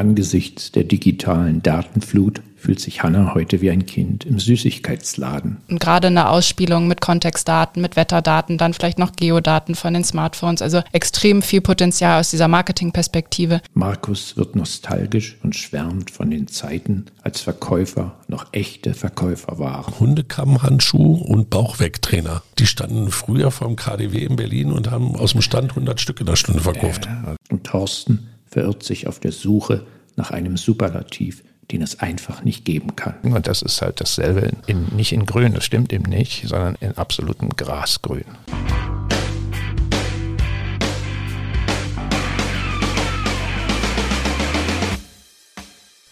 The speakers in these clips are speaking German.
Angesichts der digitalen Datenflut fühlt sich Hannah heute wie ein Kind im Süßigkeitsladen. Und gerade in der Ausspielung mit Kontextdaten, mit Wetterdaten, dann vielleicht noch Geodaten von den Smartphones, also extrem viel Potenzial aus dieser Marketingperspektive. Markus wird nostalgisch und schwärmt von den Zeiten, als Verkäufer noch echte Verkäufer waren. Hundekammhandschuh und Bauchwegtrainer. Die standen früher vom KDW in Berlin und haben aus dem Stand 100 Stück in der Stunde verkauft. Ja, und Thorsten verirrt sich auf der Suche nach einem Superlativ, den es einfach nicht geben kann. Und das ist halt dasselbe, in, nicht in Grün, das stimmt eben nicht, sondern in absolutem Grasgrün.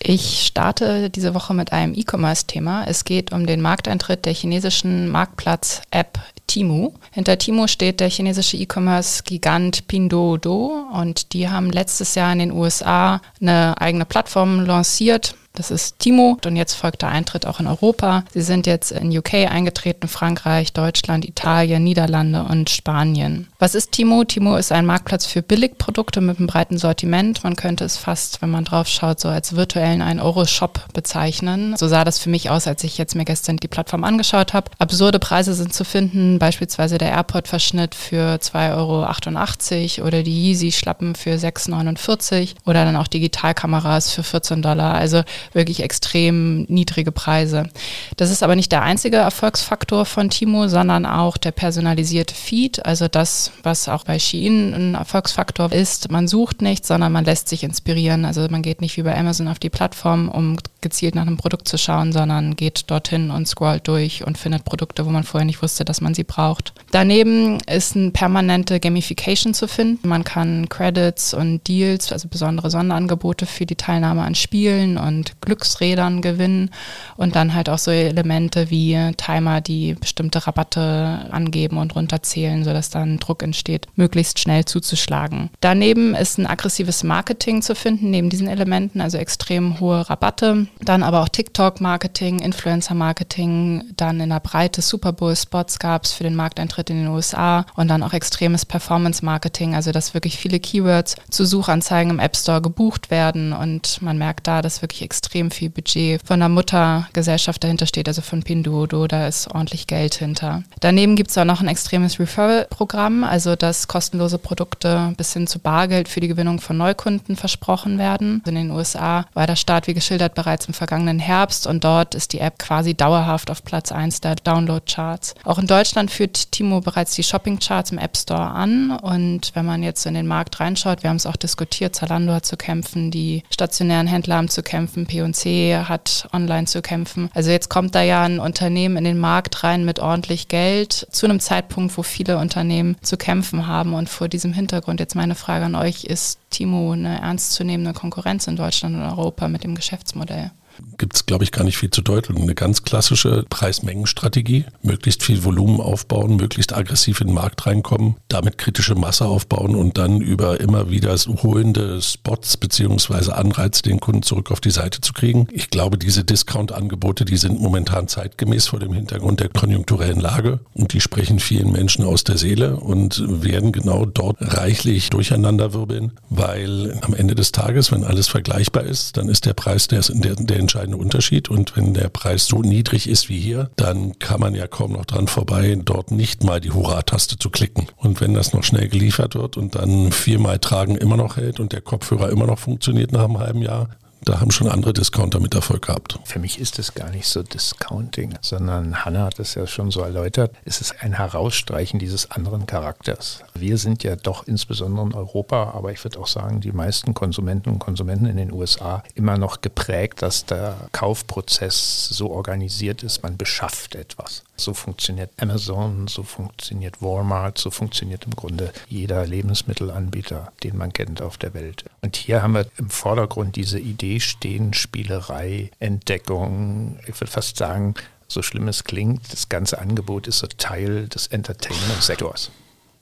Ich starte diese Woche mit einem E-Commerce-Thema. Es geht um den Markteintritt der chinesischen Marktplatz-App Timu. Hinter Timu steht der chinesische E-Commerce-Gigant Pinduoduo und die haben letztes Jahr in den USA eine eigene Plattform lanciert, das ist Timo und jetzt folgt der Eintritt auch in Europa. Sie sind jetzt in UK eingetreten, Frankreich, Deutschland, Italien, Niederlande und Spanien. Was ist Timo? Timo ist ein Marktplatz für Billigprodukte mit einem breiten Sortiment. Man könnte es fast, wenn man drauf schaut, so als virtuellen 1-Euro-Shop bezeichnen. So sah das für mich aus, als ich jetzt mir gestern die Plattform angeschaut habe. Absurde Preise sind zu finden, beispielsweise der Airport-Verschnitt für 2,88 Euro oder die Yeezy-Schlappen für 6,49 Euro oder dann auch Digitalkameras für 14 Dollar. Also wirklich extrem niedrige Preise. Das ist aber nicht der einzige Erfolgsfaktor von Timo, sondern auch der personalisierte Feed, also das, was auch bei Shein ein Erfolgsfaktor ist. Man sucht nichts, sondern man lässt sich inspirieren. Also man geht nicht wie bei Amazon auf die Plattform, um gezielt nach einem Produkt zu schauen, sondern geht dorthin und scrollt durch und findet Produkte, wo man vorher nicht wusste, dass man sie braucht. Daneben ist eine permanente Gamification zu finden. Man kann Credits und Deals, also besondere Sonderangebote für die Teilnahme an Spielen und Glücksrädern gewinnen und dann halt auch so Elemente wie Timer, die bestimmte Rabatte angeben und runterzählen, sodass dann Druck entsteht, möglichst schnell zuzuschlagen. Daneben ist ein aggressives Marketing zu finden, neben diesen Elementen, also extrem hohe Rabatte, dann aber auch TikTok-Marketing, Influencer-Marketing, dann in der Breite Super Bowl-Spots gab es für den Markteintritt in den USA und dann auch extremes Performance-Marketing, also dass wirklich viele Keywords zu Suchanzeigen im App Store gebucht werden und man merkt da, dass wirklich extrem viel Budget von der Muttergesellschaft dahinter steht, also von Pinduoduo, da ist ordentlich Geld hinter. Daneben gibt es auch noch ein extremes Referral-Programm, also dass kostenlose Produkte bis hin zu Bargeld für die Gewinnung von Neukunden versprochen werden. In den USA war der Start, wie geschildert, bereits im vergangenen Herbst und dort ist die App quasi dauerhaft auf Platz 1 der Download-Charts. Auch in Deutschland führt Timo bereits die Shopping-Charts im App Store an und wenn man jetzt in den Markt reinschaut, wir haben es auch diskutiert, Zalando hat zu kämpfen, die stationären Händler haben zu kämpfen, P&C hat online zu kämpfen. Also jetzt kommt da ja ein Unternehmen in den Markt rein mit ordentlich Geld zu einem Zeitpunkt, wo viele Unternehmen zu kämpfen haben und vor diesem Hintergrund jetzt meine Frage an euch, ist Timo eine ernstzunehmende Konkurrenz in Deutschland und Europa mit dem Geschäftsmodell? Gibt es, glaube ich, gar nicht viel zu deuteln. Eine ganz klassische Preis-Mengen-Strategie. Möglichst viel Volumen aufbauen, möglichst aggressiv in den Markt reinkommen, damit kritische Masse aufbauen und dann über immer wieder holende Spots beziehungsweise Anreize den Kunden zurück auf die Seite zu kriegen. Ich glaube, diese Discount-Angebote, die sind momentan zeitgemäß vor dem Hintergrund der konjunkturellen Lage und die sprechen vielen Menschen aus der Seele und werden genau dort reichlich durcheinanderwirbeln, weil am Ende des Tages, wenn alles vergleichbar ist, dann ist der Preis der, der, der entscheidende Unterschied. Und wenn der Preis so niedrig ist wie hier, dann kann man ja kaum noch dran vorbei, dort nicht mal die Hurra-Taste zu klicken. Und wenn das noch schnell geliefert wird und dann viermal tragen immer noch hält und der Kopfhörer immer noch funktioniert nach einem halben Jahr, da haben schon andere Discounter mit Erfolg gehabt. Für mich ist es gar nicht so Discounting, sondern Hannah hat es ja schon so erläutert. Es ist ein Herausstreichen dieses anderen Charakters. Wir sind ja doch insbesondere in Europa, aber ich würde auch sagen, die meisten Konsumenten und Konsumenten in den USA immer noch geprägt, dass der Kaufprozess so organisiert ist, man beschafft etwas. So funktioniert Amazon, so funktioniert Walmart, so funktioniert im Grunde jeder Lebensmittelanbieter, den man kennt auf der Welt. Und hier haben wir im Vordergrund diese Idee stehen, Spielerei, Entdeckung, ich würde fast sagen, so schlimm es klingt, das ganze Angebot ist so Teil des Entertainment-Sektors.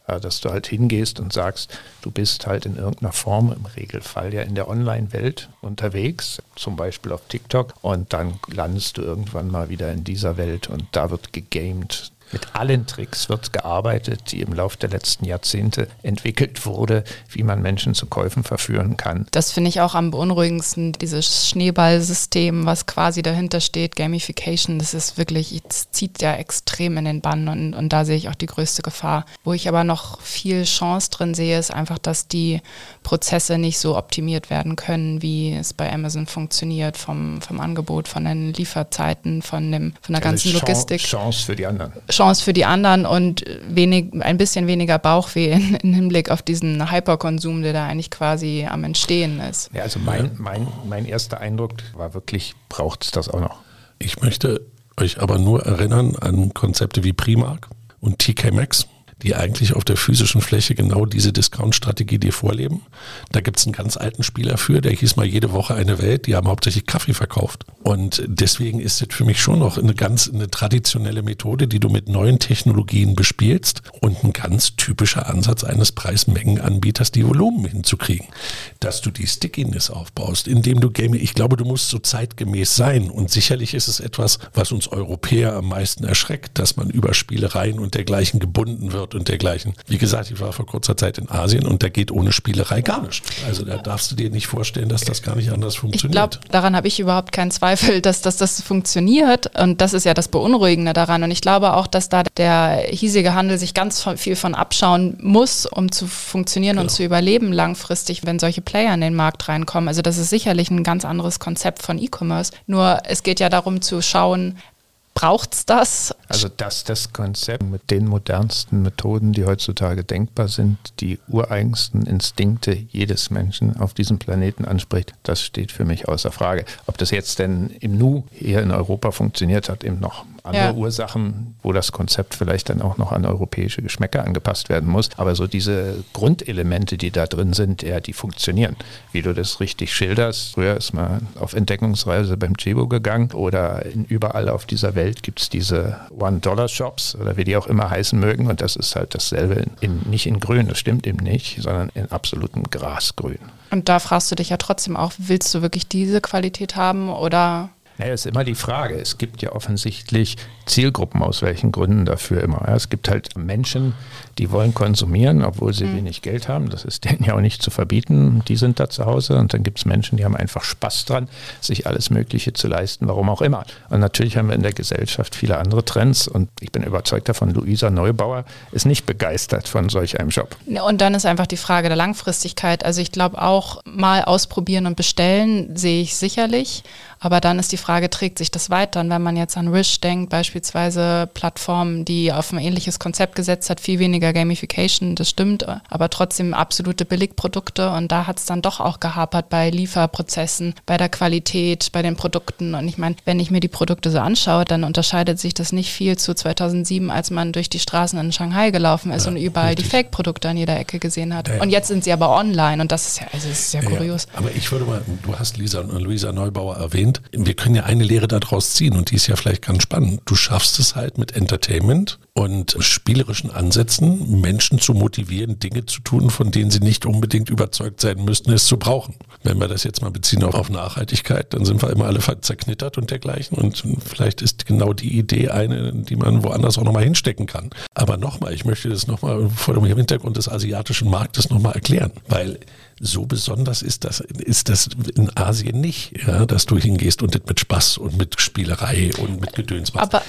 Ja, dass du halt hingehst und sagst, du bist halt in irgendeiner Form im Regelfall ja in der Online-Welt unterwegs, zum Beispiel auf TikTok, und dann landest du irgendwann mal wieder in dieser Welt und da wird gegamed, Mit allen Tricks wird gearbeitet, die im Laufe der letzten Jahrzehnte entwickelt wurde, wie man Menschen zu Käufen verführen kann. Das finde ich auch am beunruhigendsten, dieses Schneeballsystem, was quasi dahinter steht, Gamification, das ist wirklich, es zieht ja extrem in den Bann und, und da sehe ich auch die größte Gefahr. Wo ich aber noch viel Chance drin sehe, ist einfach, dass die Prozesse nicht so optimiert werden können, wie es bei Amazon funktioniert, vom, vom Angebot, von den Lieferzeiten, von, dem, von der ganzen Also Logistik. Chance für die anderen. Chance für die anderen und wenig, ein bisschen weniger Bauchweh in, in Hinblick auf diesen Hyperkonsum, der da eigentlich quasi am Entstehen ist. Ja, also mein, mein, mein erster Eindruck war wirklich, braucht es das auch noch? Ich möchte euch aber nur erinnern an Konzepte wie Primark und TK Maxx, die eigentlich auf der physischen Fläche genau diese Discount-Strategie dir vorleben. Da gibt es einen ganz alten Spieler für, der hieß mal jede Woche eine Welt, die haben hauptsächlich Kaffee verkauft. Und deswegen ist es für mich schon noch eine ganz eine traditionelle Methode, die du mit neuen Technologien bespielst und ein ganz typischer Ansatz eines Preismengenanbieters, die Volumen hinzukriegen. Dass du die Stickiness aufbaust, indem du Game, ich glaube, du musst so zeitgemäß sein. Und sicherlich ist es etwas, was uns Europäer am meisten erschreckt, dass man über Spielereien und dergleichen gebunden wird und dergleichen. Wie gesagt, ich war vor kurzer Zeit in Asien und da geht ohne Spielerei gar nicht. Also da darfst du dir nicht vorstellen, dass das gar nicht anders Ich funktioniert. glaube, daran habe ich überhaupt keinen Zweifel, dass, dass das funktioniert. Und das ist ja das Beunruhigende daran. Und ich glaube auch, dass da der hiesige Handel sich ganz viel von abschauen muss, um zu funktionieren und Genau. zu überleben langfristig, wenn solche Player in den Markt reinkommen. Also das ist sicherlich ein ganz anderes Konzept von E-Commerce. Nur es geht ja darum zu schauen, braucht's das? Also dass das Konzept mit den modernsten Methoden, die heutzutage denkbar sind, die ureigensten Instinkte jedes Menschen auf diesem Planeten anspricht, das steht für mich außer Frage. Ob das jetzt denn im Nu hier in Europa funktioniert, hat eben noch andere Ja. Ursachen, wo das Konzept vielleicht dann auch noch an europäische Geschmäcker angepasst werden muss. Aber so diese Grundelemente, die da drin sind, ja, die funktionieren. Wie du das richtig schilderst, früher ist man auf Entdeckungsreise beim Chibo gegangen oder überall auf dieser Welt gibt es diese One-Dollar-Shops oder wie die auch immer heißen mögen. Und das ist halt dasselbe, in, nicht in grün, das stimmt eben nicht, sondern in absolutem Grasgrün. Und da fragst du dich ja trotzdem auch, willst du wirklich diese Qualität haben oder Naja, ist immer die Frage. Es gibt ja offensichtlich Zielgruppen, aus welchen Gründen dafür immer. Ja, es gibt halt Menschen, die wollen konsumieren, obwohl sie wenig Geld haben. Das ist denen ja auch nicht zu verbieten. Die sind da zu Hause. Und dann gibt es Menschen, die haben einfach Spaß dran, sich alles Mögliche zu leisten, warum auch immer. Und natürlich haben wir in der Gesellschaft viele andere Trends. Und ich bin überzeugt davon, Luisa Neubauer ist nicht begeistert von solch einem Job. Und dann ist einfach die Frage der Langfristigkeit. Also ich glaube auch mal ausprobieren und bestellen sehe ich sicherlich. Aber dann ist die Frage, trägt sich das weiter? Und wenn man jetzt an Wish denkt, beispielsweise Plattformen, die auf ein ähnliches Konzept gesetzt hat, viel weniger Gamification, das stimmt, aber trotzdem absolute Billigprodukte. Und da hat es dann doch auch gehapert bei Lieferprozessen, bei der Qualität, bei den Produkten. Und ich meine, wenn ich mir die Produkte so anschaue, dann unterscheidet sich das nicht viel zu 2007, als man durch die Straßen in Shanghai gelaufen ist Ja, und überall die richtig. Fake-Produkte an jeder Ecke gesehen hat. Ja, ja. Und jetzt sind sie aber online und das ist ja, also ist ja kurios. Aber ich würde mal, du hast Lisa, Luisa Neubauer erwähnt, wir können ja eine Lehre daraus ziehen und die ist ja vielleicht ganz spannend. Du schaffst es halt mit Entertainment und spielerischen Ansätzen, Menschen zu motivieren, Dinge zu tun, von denen sie nicht unbedingt überzeugt sein müssten, es zu brauchen. Wenn wir das jetzt mal beziehen auf, auf Nachhaltigkeit, dann sind wir immer alle zerknittert und dergleichen und vielleicht ist genau die Idee eine, die man woanders auch nochmal hinstecken kann. Aber nochmal, ich möchte das nochmal vor dem Hintergrund des asiatischen Marktes nochmal erklären, weil so besonders ist das, ist das in Asien nicht, ja, dass du hingehst und das mit Spaß und mit Spielerei und mit Gedöns machst. Aber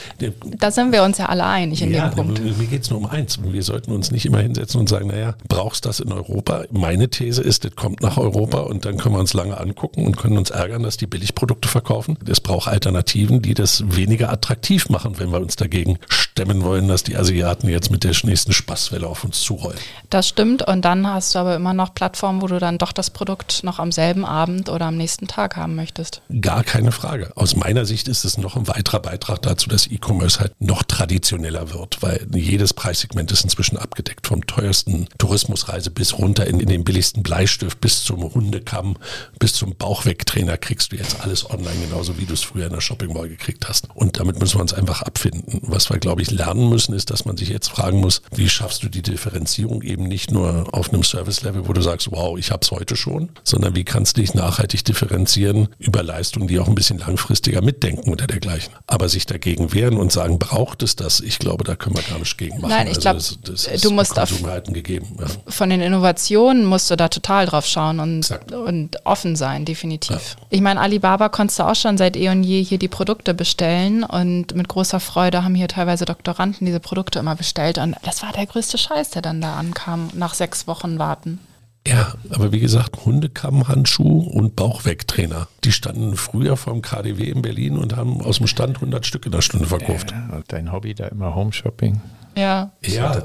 da sind wir uns ja alle einig in ja, dem Punkt. mir geht es nur um eins. Wir sollten uns nicht immer hinsetzen und sagen, naja, brauchst das in Europa? Meine These ist, das kommt nach Europa und dann können wir uns lange angucken und können uns ärgern, dass die Billigprodukte verkaufen. Es braucht Alternativen, die das weniger attraktiv machen, wenn wir uns dagegen stemmen wollen, dass die Asiaten jetzt mit der nächsten Spaßwelle auf uns zurollen. Das stimmt. Und dann hast du aber immer noch Plattformen, wo du dann doch das Produkt noch am selben Abend oder am nächsten Tag haben möchtest. Gar keine Frage. Aus meiner Sicht ist es noch ein weiterer Beitrag dazu, dass E-Commerce halt noch traditioneller wird, weil jedes Preissegment ist inzwischen abgedeckt. Vom teuersten Tourismusreise bis runter in, in den billigsten Bleistift bis zum Hundekamm, bis zum Bauchwegtrainer kriegst du jetzt alles online, genauso wie du es früher in der Shopping Mall gekriegt hast. Und damit müssen wir uns einfach abfinden. Was wir, glaube ich, lernen müssen, ist, dass man sich jetzt fragen muss, wie schaffst du die Differenzierung eben nicht nur auf einem Service-Level, wo du sagst, wow, ich habe es heute schon, sondern wie kannst du dich nachhaltig differenzieren über Leistungen, die auch ein bisschen langfristiger mitdenken oder dergleichen. Aber sich dagegen wehren und sagen, braucht es das? Ich glaube, da können wir gar nicht gegen machen. Nein, ich glaube, also das, das du musst auf, gegeben. Ja. von den Innovationen musst du da total drauf schauen und, und offen sein, definitiv. Ja. Ich meine, Alibaba konntest du auch schon seit eh und je hier die Produkte bestellen und mit großer Freude haben hier teilweise Doktoranden diese Produkte immer bestellt und das war der größte Scheiß, der dann da ankam, nach sechs Wochen warten. Ja, aber wie gesagt, Hundekammhandschuh und Bauchwegtrainer. Die standen früher vom KDW in Berlin und haben aus dem Stand 100 Stück in der Stunde verkauft. Ja, dein Hobby da immer Homeshopping. Ja. ja.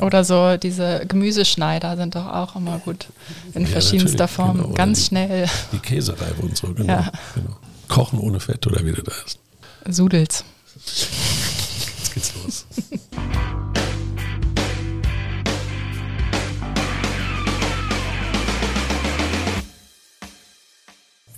Oder so diese Gemüseschneider sind doch auch immer gut in ja, verschiedenster Form. Genau. Ganz die, schnell. Die Käsereibe und so, genau, ja. genau. Kochen ohne Fett oder wie das heißt. Sudels. Jetzt geht's los.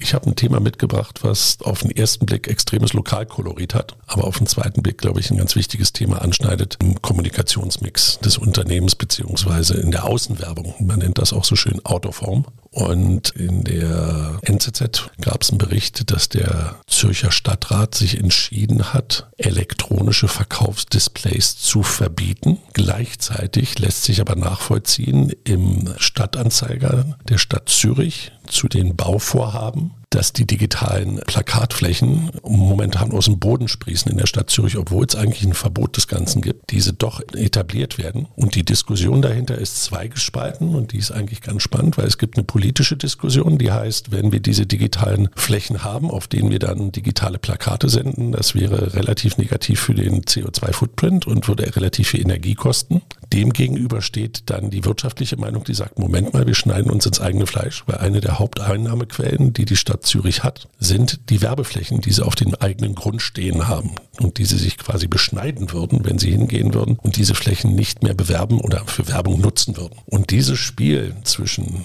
Ich habe ein Thema mitgebracht, was auf den ersten Blick extremes Lokalkolorit hat, aber auf den zweiten Blick, glaube ich, ein ganz wichtiges Thema anschneidet im Kommunikationsmix des Unternehmens beziehungsweise in der Außenwerbung. Man nennt das auch so schön Autoform. Und in der NZZ gab es einen Bericht, dass der Zürcher Stadtrat sich entschieden hat, elektronische Verkaufsdisplays zu verbieten. Gleichzeitig lässt sich aber nachvollziehen im Stadtanzeiger der Stadt Zürich zu den Bauvorhaben dass die digitalen Plakatflächen momentan aus dem Boden sprießen in der Stadt Zürich, obwohl es eigentlich ein Verbot des Ganzen gibt, diese doch etabliert werden. Und die Diskussion dahinter ist zweigespalten und die ist eigentlich ganz spannend, weil es gibt eine politische Diskussion, die heißt, wenn wir diese digitalen Flächen haben, auf denen wir dann digitale Plakate senden, das wäre relativ negativ für den CO2-Footprint und würde relativ viel Energie kosten. Demgegenüber steht dann die wirtschaftliche Meinung, die sagt, Moment mal, wir schneiden uns ins eigene Fleisch, weil eine der Haupteinnahmequellen, die die Stadt Stadt Zürich hat, sind die Werbeflächen, die sie auf dem eigenen Grund stehen haben und die sie sich quasi beschneiden würden, wenn sie hingehen würden und diese Flächen nicht mehr bewerben oder für Werbung nutzen würden. Und dieses Spiel zwischen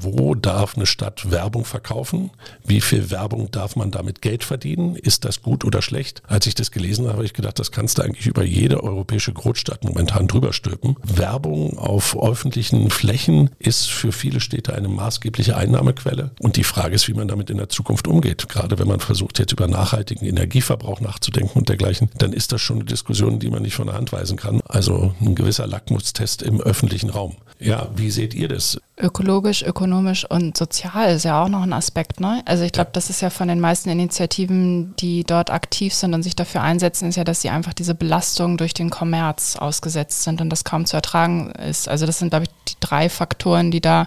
wo darf eine Stadt Werbung verkaufen, wie viel Werbung darf man damit Geld verdienen, ist das gut oder schlecht? Als ich das gelesen habe, habe ich gedacht, das kannst du eigentlich über jede europäische Großstadt momentan drüber stülpen. Werbung auf öffentlichen Flächen ist für viele Städte eine maßgebliche Einnahmequelle und die Frage ist, wie man da damit in der Zukunft umgeht. Gerade wenn man versucht, jetzt über nachhaltigen Energieverbrauch nachzudenken und dergleichen, dann ist das schon eine Diskussion, die man nicht von der Hand weisen kann. Also ein gewisser Lackmustest im öffentlichen Raum. Ja, wie seht ihr das? Ökologisch, ökonomisch und sozial ist ja auch noch ein Aspekt. Ne? Also ich glaube, das ist ja von den meisten Initiativen, die dort aktiv sind und sich dafür einsetzen, ist ja, dass sie einfach diese Belastung durch den Kommerz ausgesetzt sind und das kaum zu ertragen ist. Also das sind, glaube ich, die drei Faktoren, die da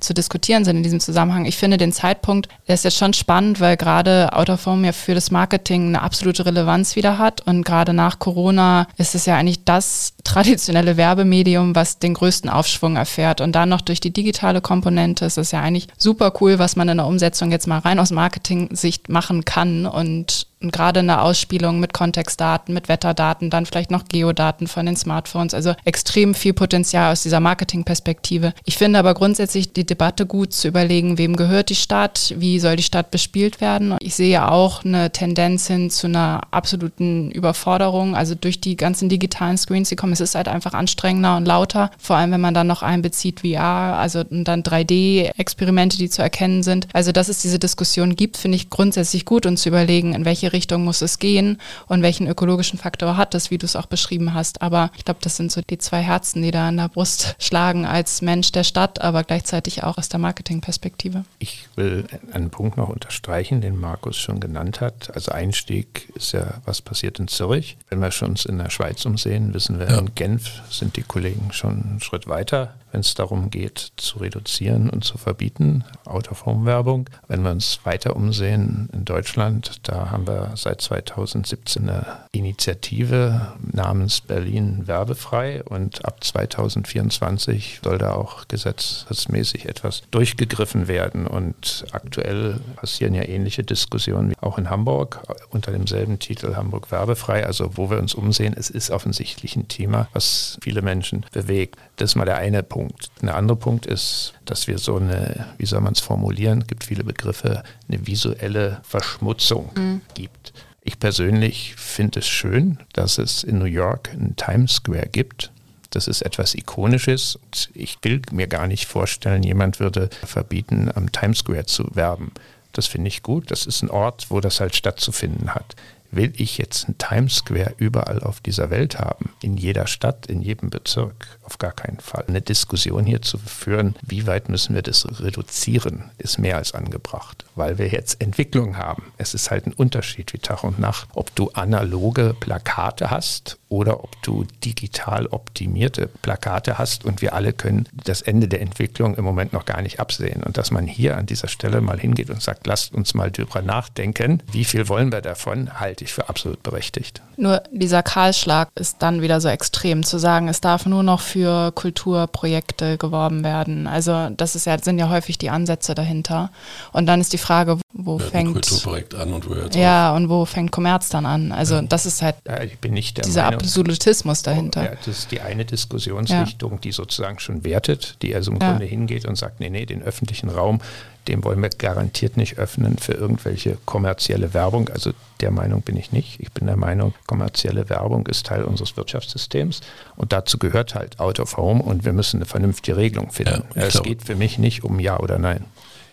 zu diskutieren sind in diesem Zusammenhang. Ich finde den Zeitpunkt, der ist jetzt schon spannend, weil gerade Autoform ja für das Marketing eine absolute Relevanz wieder hat. Und gerade nach Corona ist es ja eigentlich das traditionelle Werbemedium, was den größten Aufschwung erfährt. Und dann noch durch die digitale Komponente ist es ja eigentlich super cool, was man in der Umsetzung jetzt mal rein aus Marketing-Sicht machen kann. Und gerade in der Ausspielung mit Kontextdaten, mit Wetterdaten, dann vielleicht noch Geodaten von den Smartphones. Also extrem viel Potenzial aus dieser Marketingperspektive. Ich finde aber grundsätzlich die Debatte gut zu überlegen, wem gehört die Stadt, wie soll die Stadt bespielt werden. Ich sehe auch eine Tendenz hin zu einer absoluten Überforderung. Also durch die ganzen digitalen Screens, die kommen, es ist halt einfach anstrengender und lauter. Vor allem, wenn man dann noch einbezieht VR, also dann 3D-Experimente, die zu erkennen sind. Also dass es diese Diskussion gibt, finde ich grundsätzlich gut und zu überlegen, in welche welche Richtung muss es gehen und welchen ökologischen Faktor hat es, wie du es auch beschrieben hast. Aber ich glaube, das sind so die zwei Herzen, die da an der Brust schlagen als Mensch der Stadt, aber gleichzeitig auch aus der Marketingperspektive. Ich will einen Punkt noch unterstreichen, den Markus schon genannt hat. Also Einstieg ist ja, was passiert in Zürich. Wenn wir uns in der Schweiz umsehen, wissen wir, ja. in Genf sind die Kollegen schon einen Schritt weiter wenn es darum geht, zu reduzieren und zu verbieten, Out-of-Home-Werbung. Wenn wir uns weiter umsehen in Deutschland, da haben wir seit 2017 eine Initiative namens Berlin werbefrei und ab 2024 soll da auch gesetzesmäßig etwas durchgegriffen werden. Und aktuell passieren ja ähnliche Diskussionen wie auch in Hamburg unter demselben Titel Hamburg werbefrei. Also wo wir uns umsehen, es ist offensichtlich ein Thema, was viele Menschen bewegt. Das ist mal der eine Punkt. Punkt. Ein anderer Punkt ist, dass wir so eine, wie soll man es formulieren, gibt viele Begriffe, eine visuelle Verschmutzung mhm. gibt. Ich persönlich finde es schön, dass es in New York einen Times Square gibt. Das ist etwas Ikonisches. Ich will mir gar nicht vorstellen, jemand würde verbieten, am Times Square zu werben. Das finde ich gut. Das ist ein Ort, wo das halt stattzufinden hat. Will ich jetzt einen Times Square überall auf dieser Welt haben? In jeder Stadt, in jedem Bezirk? Auf gar keinen Fall. Eine Diskussion hier zu führen, wie weit müssen wir das reduzieren, ist mehr als angebracht, weil wir jetzt Entwicklung haben. Es ist halt ein Unterschied wie Tag und Nacht, ob du analoge Plakate hast oder ob du digital optimierte Plakate hast und wir alle können das Ende der Entwicklung im Moment noch gar nicht absehen. Und dass man hier an dieser Stelle mal hingeht und sagt, lasst uns mal drüber nachdenken, wie viel wollen wir davon, halte ich für absolut berechtigt. Nur dieser Kahlschlag ist dann wieder so extrem zu sagen, es darf nur noch für Kulturprojekte geworben werden. Also das ist ja, sind ja häufig die Ansätze dahinter. Und dann ist die Frage, wo ein fängt Kulturprojekt an und wo hört ja und wo fängt Kommerz dann an? Also das ist halt Ja, ich bin nicht der dieser Meinung, Absolutismus dahinter. Ja, das ist die eine Diskussionsrichtung, die sozusagen schon wertet, die also im Ja. Grunde hingeht und sagt, nee, nee, den öffentlichen Raum, den wollen wir garantiert nicht öffnen für irgendwelche kommerzielle Werbung. Also der Meinung bin ich nicht. Ich bin der Meinung, kommerzielle Werbung ist Teil unseres Wirtschaftssystems und dazu gehört halt Out of Home und wir müssen eine vernünftige Regelung finden. Ja, es glaube- geht für mich nicht um Ja oder Nein.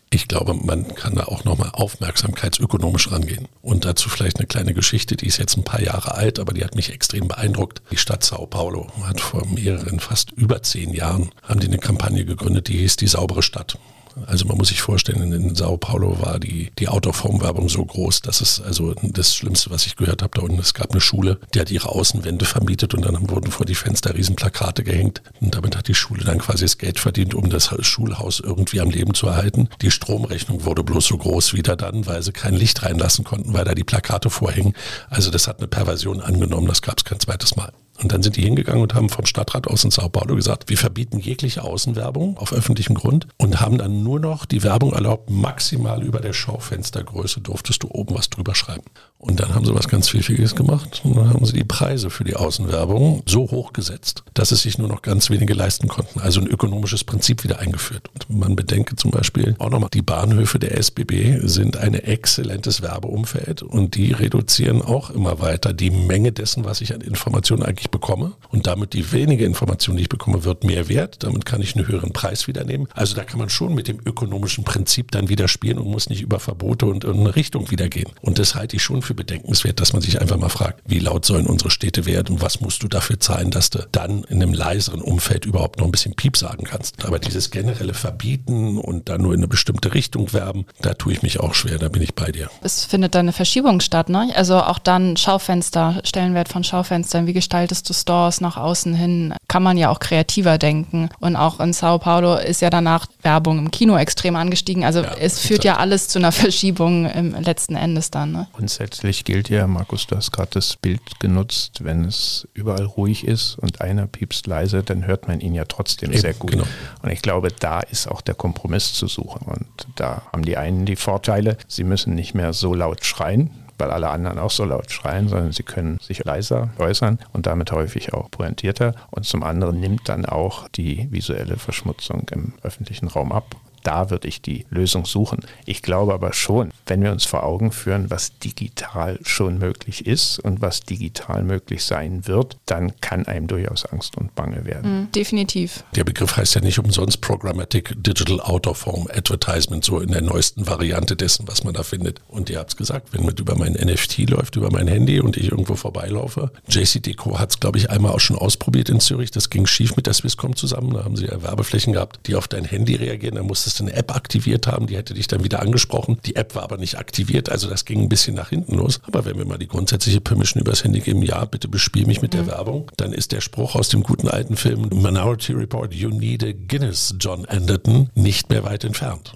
Ich glaube, man kann da auch nochmal aufmerksamkeitsökonomisch rangehen. Und dazu vielleicht eine kleine Geschichte, die ist jetzt ein paar Jahre alt, aber die hat mich extrem beeindruckt. Die Stadt Sao Paulo hat vor mehreren, fast über zehn Jahren, haben die eine Kampagne gegründet, die hieß Die saubere Stadt. Also man muss sich vorstellen, in Sao Paulo war die, die Out-of-Home-Werbung so groß, dass es also das Schlimmste, was ich gehört habe, da unten, es gab eine Schule, die hat ihre Außenwände vermietet und dann wurden vor die Fenster riesen Plakate gehängt. Und damit hat die Schule dann quasi das Geld verdient, um das Schulhaus irgendwie am Leben zu erhalten. Die Stromrechnung wurde bloß so groß wieder dann, weil sie kein Licht reinlassen konnten, weil da die Plakate vorhängen. Also das hat eine Perversion angenommen, das gab es kein zweites Mal. Und dann sind die hingegangen und haben vom Stadtrat aus in Sao Paulo gesagt, wir verbieten jegliche Außenwerbung auf öffentlichem Grund und haben dann nur noch die Werbung erlaubt, maximal über der Schaufenstergröße durftest du oben was drüber schreiben. Und dann haben sie was ganz Pfiffiges gemacht und dann haben sie die Preise für die Außenwerbung so hoch gesetzt, dass es sich nur noch ganz wenige leisten konnten. Also ein ökonomisches Prinzip wieder eingeführt. Und man bedenke zum Beispiel auch nochmal, die Bahnhöfe der SBB sind ein exzellentes Werbeumfeld und die reduzieren auch immer weiter die Menge dessen, was ich an Informationen eigentlich bekomme. Und damit die wenige Information, die ich bekomme, wird mehr wert. Damit kann ich einen höheren Preis wieder nehmen. Also da kann man schon mit dem ökonomischen Prinzip dann wieder spielen und muss nicht über Verbote und in eine Richtung wieder gehen. Und das halte ich schon für bedenkenswert, dass man sich einfach mal fragt, wie laut sollen unsere Städte werden was musst du dafür zahlen, dass du dann in einem leiseren Umfeld überhaupt noch ein bisschen Piep sagen kannst. Aber dieses generelle Verbieten und dann nur in eine bestimmte Richtung werben, da tue ich mich auch schwer, da bin ich bei dir. Es findet da eine Verschiebung statt, ne? Also auch dann Schaufenster, Stellenwert von Schaufenstern, wie gestaltest du Stores nach außen hin, kann man ja auch kreativer denken. Und auch in Sao Paulo ist ja danach Werbung im Kino extrem angestiegen. Also Ja, es führt ja alles zu einer Verschiebung im letzten Endes dann, ne? Grundsätzlich gilt ja, Markus, du hast gerade das Bild genutzt, wenn es überall ruhig ist und einer piepst leise, dann hört man ihn ja trotzdem Eben, sehr gut. genau. Und ich glaube, da ist auch der Kompromiss zu suchen. Und da haben die einen die Vorteile, sie müssen nicht mehr so laut schreien, weil alle anderen auch so laut schreien, sondern sie können sich leiser äußern und damit häufig auch pointierter. Und zum anderen nimmt dann auch die visuelle Verschmutzung im öffentlichen Raum ab. Da würde ich die Lösung suchen. Ich glaube aber schon, wenn wir uns vor Augen führen, was digital schon möglich ist und was digital möglich sein wird, dann kann einem durchaus Angst und Bange werden. Mhm, definitiv. Der Begriff heißt ja nicht umsonst Programmatic Digital Out of Home Advertisement, so in der neuesten Variante dessen, was man da findet. Und ihr habt's gesagt, wenn mit über mein NFT läuft, über mein Handy und ich irgendwo vorbeilaufe. JCDeco hat's, glaube ich, einmal auch schon ausprobiert in Zürich. Das ging schief mit der Swisscom zusammen. Da haben sie ja Werbeflächen gehabt, die auf dein Handy reagieren. Da musstest du eine App aktiviert haben, die hätte dich dann wieder angesprochen. Die App war aber nicht aktiviert, also das ging ein bisschen nach hinten los. Aber wenn wir mal die grundsätzliche Permission übers Handy geben, ja, bitte bespiel mich mit der Werbung, dann ist der Spruch aus dem guten alten Film Minority Report, you need a Guinness, John Anderton, nicht mehr weit entfernt.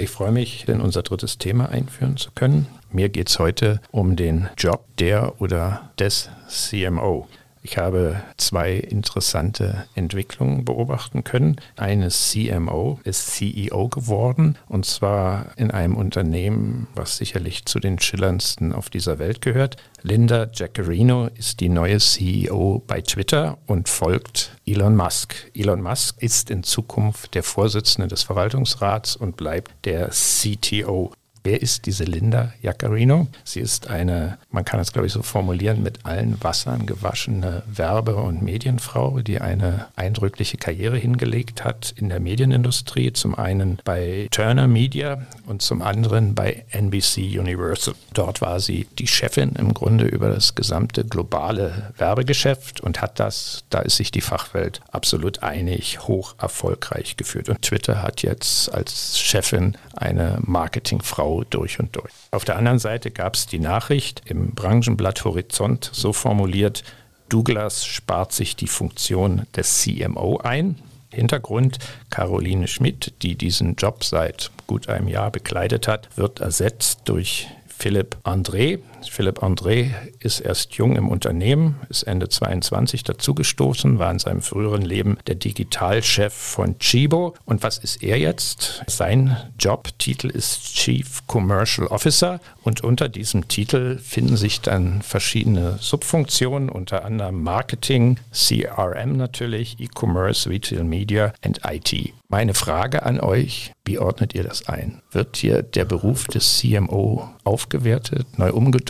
Ich freue mich, in unser drittes Thema einführen zu können. Mir geht es heute um den Job der oder des CMO. Ich habe zwei interessante Entwicklungen beobachten können. Eine CMO ist CEO geworden und zwar in einem Unternehmen, was sicherlich zu den schillerndsten auf dieser Welt gehört. Linda Jaccarino ist die neue CEO bei Twitter und folgt Elon Musk. Elon Musk ist in Zukunft der Vorsitzende des Verwaltungsrats und bleibt der CTO. Wer ist diese Linda Jaccarino? Sie ist eine, man kann es glaube ich so formulieren, mit allen Wassern gewaschene Werbe- und Medienfrau, die eine eindrückliche Karriere hingelegt hat in der Medienindustrie. Zum einen bei Turner Media und zum anderen bei NBC Universal. Dort war sie die Chefin im Grunde über das gesamte globale Werbegeschäft und hat das, da ist sich die Fachwelt absolut einig, hoch erfolgreich geführt. Und Twitter hat jetzt als Chefin eine Marketingfrau durch und durch. Auf der anderen Seite gab es die Nachricht im Branchenblatt Horizont so formuliert, Douglas spart sich die Funktion des CMO ein. Hintergrund, Caroline Schmidt, die diesen Job seit gut einem Jahr bekleidet hat, wird ersetzt durch Philipp André. Philipp André ist erst jung im Unternehmen, ist Ende 22 dazugestoßen, war in seinem früheren Leben der Digitalchef von Chibo. Und was ist er jetzt? Sein Jobtitel ist Chief Commercial Officer und unter diesem Titel finden sich dann verschiedene Subfunktionen, unter anderem Marketing, CRM natürlich, E-Commerce, Retail Media und IT. Meine Frage an euch, wie ordnet ihr das ein? Wird hier der Beruf des CMO aufgewertet, neu umgedeutet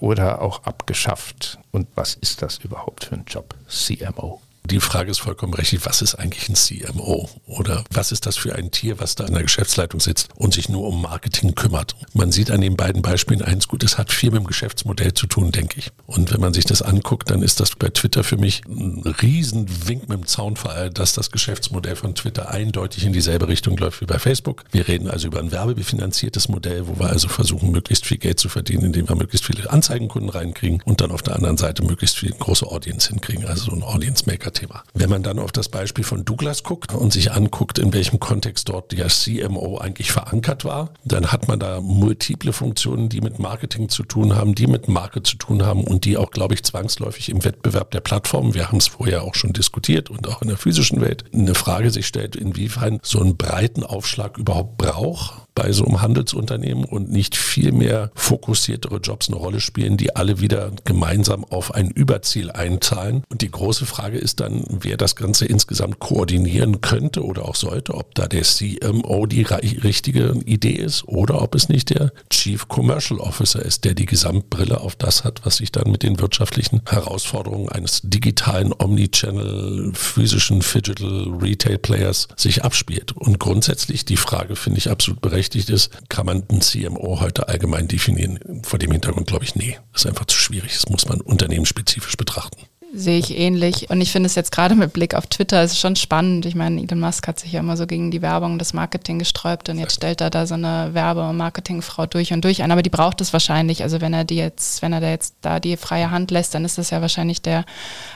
oder auch abgeschafft? Und was ist das überhaupt für ein Job, CMO? Die Frage ist vollkommen richtig, was ist eigentlich ein CMO? Oder was ist das für ein Tier, was da in der Geschäftsleitung sitzt und sich nur um Marketing kümmert? Man sieht an den beiden Beispielen eins gut, es hat viel mit dem Geschäftsmodell zu tun, denke ich. Und wenn man sich das anguckt, dann ist das bei Twitter für mich ein Riesenwink mit dem Zaunfall, dass das Geschäftsmodell von Twitter eindeutig in dieselbe Richtung läuft wie bei Facebook. Wir reden also über ein werbefinanziertes Modell, wo wir also versuchen, möglichst viel Geld zu verdienen, indem wir möglichst viele Anzeigenkunden reinkriegen und dann auf der anderen Seite möglichst viel große Audience hinkriegen, also so ein Audience Maker Thema. Wenn man dann auf das Beispiel von Douglas guckt und sich anguckt, in welchem Kontext dort der CMO eigentlich verankert war, dann hat man da multiple Funktionen, die mit Marketing zu tun haben, die mit Marke zu tun haben und die auch, glaube ich, zwangsläufig im Wettbewerb der Plattformen, wir haben es vorher auch schon diskutiert und auch in der physischen Welt, eine Frage sich stellt, inwiefern so einen breiten Aufschlag überhaupt braucht bei so einem Handelsunternehmen und nicht viel mehr fokussiertere Jobs eine Rolle spielen, die alle wieder gemeinsam auf ein Überziel einzahlen. Und die große Frage ist dann, wer das Ganze insgesamt koordinieren könnte oder auch sollte, ob da der CMO die richtige Idee ist oder ob es nicht der Chief Commercial Officer ist, der die Gesamtbrille auf das hat, was sich dann mit den wirtschaftlichen Herausforderungen eines digitalen Omnichannel, physischen Digital Retail Players sich abspielt. Und grundsätzlich die Frage finde ich absolut berechtigt ist, kann man einen CMO heute allgemein definieren? Vor dem Hintergrund glaube ich, nee, das ist einfach zu schwierig. Das muss man unternehmensspezifisch betrachten. Sehe ich ähnlich. Und ich finde es jetzt gerade mit Blick auf Twitter ist schon spannend. Ich meine, Elon Musk hat sich ja immer so gegen die Werbung des Marketing gesträubt und jetzt stellt er da so eine Werbe- und Marketingfrau durch und durch ein. Aber die braucht es wahrscheinlich. Also wenn er die jetzt, wenn er da jetzt da die freie Hand lässt, dann ist das ja wahrscheinlich der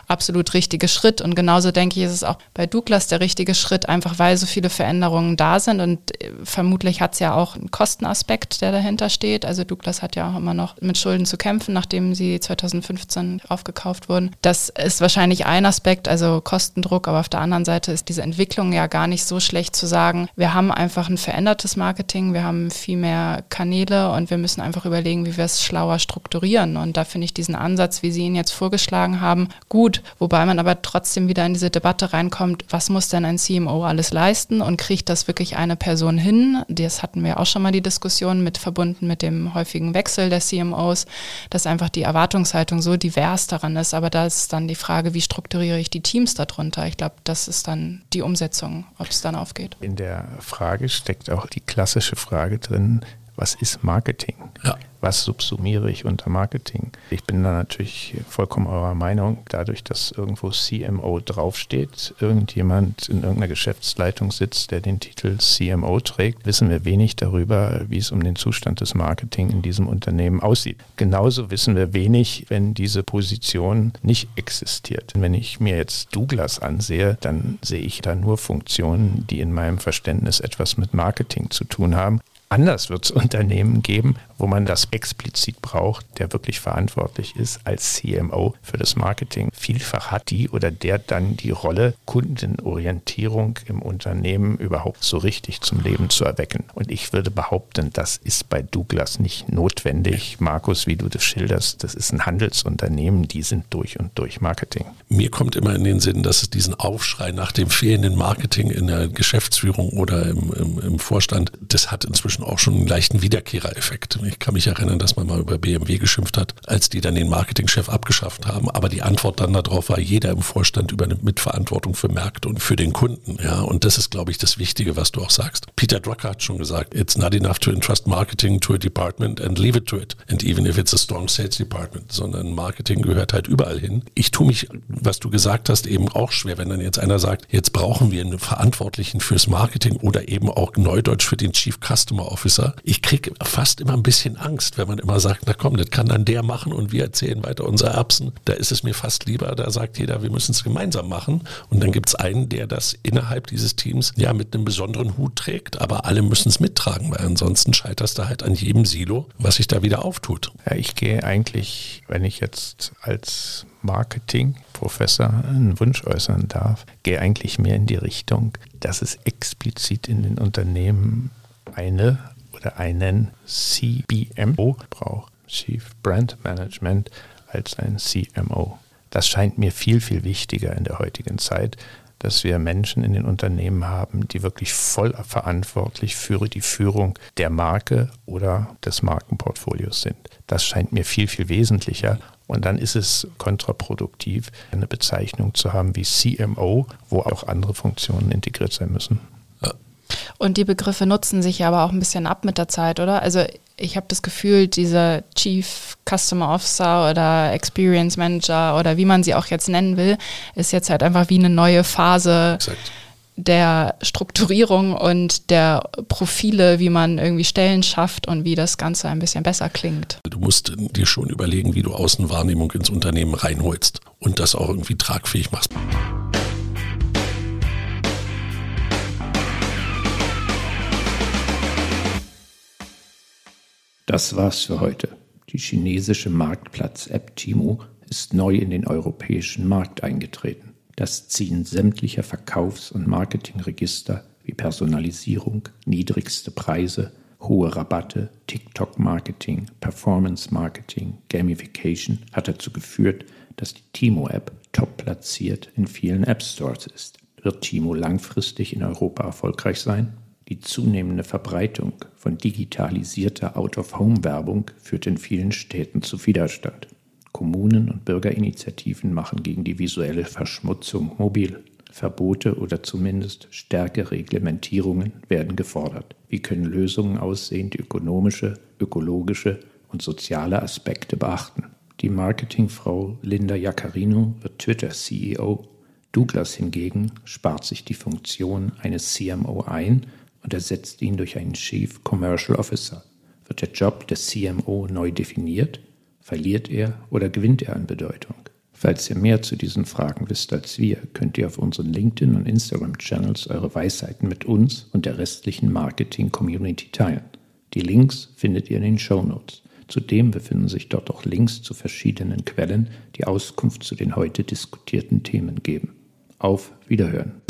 absolut richtige Schritt. Und genauso denke ich, ist es auch bei Douglas der richtige Schritt, einfach weil so viele Veränderungen da sind. Und äh, vermutlich hat es ja auch einen Kostenaspekt, der dahinter steht. Also Douglas hat ja auch immer noch mit Schulden zu kämpfen, nachdem sie 2015 aufgekauft wurden. Das ist wahrscheinlich ein Aspekt, also Kostendruck, aber auf der anderen Seite ist diese Entwicklung ja gar nicht so schlecht zu sagen. Wir haben einfach ein verändertes Marketing, wir haben viel mehr Kanäle und wir müssen einfach überlegen, wie wir es schlauer strukturieren. Und da finde ich diesen Ansatz, wie Sie ihn jetzt vorgeschlagen haben, gut, wobei man aber trotzdem wieder in diese Debatte reinkommt, was muss denn ein CMO alles leisten und kriegt das wirklich eine Person hin? Das hatten wir auch schon mal die Diskussion mit verbunden mit dem häufigen Wechsel der CMOs, dass einfach die Erwartungshaltung so divers daran ist, aber da ist dann die Frage, wie strukturiere ich die Teams darunter. Ich glaube, das ist dann die Umsetzung, ob es dann aufgeht. In der Frage steckt auch die klassische Frage drin, was ist Marketing? Ja was subsumiere ich unter Marketing? Ich bin da natürlich vollkommen eurer Meinung, dadurch, dass irgendwo CMO draufsteht, irgendjemand in irgendeiner Geschäftsleitung sitzt, der den Titel CMO trägt, wissen wir wenig darüber, wie es um den Zustand des Marketing in diesem Unternehmen aussieht. Genauso wissen wir wenig, wenn diese Position nicht existiert. Wenn ich mir jetzt Douglas ansehe, dann sehe ich da nur Funktionen, die in meinem Verständnis etwas mit Marketing zu tun haben. Anders wird es Unternehmen geben, wo man das explizit braucht, der wirklich verantwortlich ist als CMO für das Marketing. Vielfach hat die oder der dann die Rolle, Kundenorientierung im Unternehmen überhaupt so richtig zum Leben zu erwecken. Und ich würde behaupten, das ist bei Douglas nicht notwendig. Markus, wie du das schilderst, das ist ein Handelsunternehmen, die sind durch und durch Marketing. Mir kommt immer in den Sinn, dass es diesen Aufschrei nach dem fehlenden Marketing in der Geschäftsführung oder im, im, im Vorstand, das hat inzwischen auch schon einen leichten Wiederkehrereffekt. Ich kann mich erinnern, dass man mal über BMW geschimpft hat, als die dann den Marketingchef abgeschafft haben. Aber die Antwort dann darauf war, jeder im Vorstand übernimmt Mitverantwortung für Märkte und für den Kunden. Ja, und das ist, glaube ich, das Wichtige, was du auch sagst. Peter Drucker hat schon gesagt, it's not enough to entrust marketing to a department and leave it to it. And even if it's a strong sales department, sondern Marketing gehört halt überall hin. Ich tue mich, was du gesagt hast, eben auch schwer, wenn dann jetzt einer sagt, jetzt brauchen wir einen Verantwortlichen fürs Marketing oder eben auch Neudeutsch für den Chief Customer Officer. Ich kriege fast immer ein bisschen Angst, wenn man immer sagt, na komm, das kann dann der machen und wir erzählen weiter unsere Erbsen. Da ist es mir fast lieber, da sagt jeder, wir müssen es gemeinsam machen. Und dann gibt es einen, der das innerhalb dieses Teams ja mit einem besonderen Hut trägt, aber alle müssen es mittragen, weil ansonsten scheiterst du halt an jedem Silo, was sich da wieder auftut. Ja, ich gehe eigentlich, wenn ich jetzt als Marketingprofessor einen Wunsch äußern darf, gehe eigentlich mehr in die Richtung, dass es explizit in den Unternehmen eine oder einen CBMO braucht, Chief Brand Management, als ein CMO. Das scheint mir viel, viel wichtiger in der heutigen Zeit, dass wir Menschen in den Unternehmen haben, die wirklich voll verantwortlich für die Führung der Marke oder des Markenportfolios sind. Das scheint mir viel, viel wesentlicher. Und dann ist es kontraproduktiv, eine Bezeichnung zu haben wie CMO, wo auch andere Funktionen integriert sein müssen. Und die Begriffe nutzen sich aber auch ein bisschen ab mit der Zeit, oder? Also ich habe das Gefühl, dieser Chief Customer Officer oder Experience Manager oder wie man sie auch jetzt nennen will, ist jetzt halt einfach wie eine neue Phase. Exakt der Strukturierung und der Profile, wie man irgendwie Stellen schafft und wie das Ganze ein bisschen besser klingt. Du musst dir schon überlegen, wie du Außenwahrnehmung ins Unternehmen reinholst und das auch irgendwie tragfähig machst. Das war's für heute. Die chinesische Marktplatz-App Timo ist neu in den europäischen Markt eingetreten. Das Ziehen sämtlicher Verkaufs- und Marketingregister wie Personalisierung, niedrigste Preise, hohe Rabatte, TikTok-Marketing, Performance-Marketing, Gamification hat dazu geführt, dass die Timo-App top platziert in vielen App Stores ist. Wird Timo langfristig in Europa erfolgreich sein? Die zunehmende Verbreitung von digitalisierter Out-of-Home-Werbung führt in vielen Städten zu Widerstand. Kommunen und Bürgerinitiativen machen gegen die visuelle Verschmutzung mobil. Verbote oder zumindest stärkere Reglementierungen werden gefordert. Wie können Lösungen aussehen, die ökonomische, ökologische und soziale Aspekte beachten? Die Marketingfrau Linda Jaccarino wird Twitter-CEO. Douglas hingegen spart sich die Funktion eines CMO ein und ersetzt ihn durch einen Chief Commercial Officer. Wird der Job des CMO neu definiert? Verliert er oder gewinnt er an Bedeutung? Falls ihr mehr zu diesen Fragen wisst als wir, könnt ihr auf unseren LinkedIn- und Instagram-Channels eure Weisheiten mit uns und der restlichen Marketing-Community teilen. Die Links findet ihr in den Show Notes. Zudem befinden sich dort auch Links zu verschiedenen Quellen, die Auskunft zu den heute diskutierten Themen geben. Auf Wiederhören!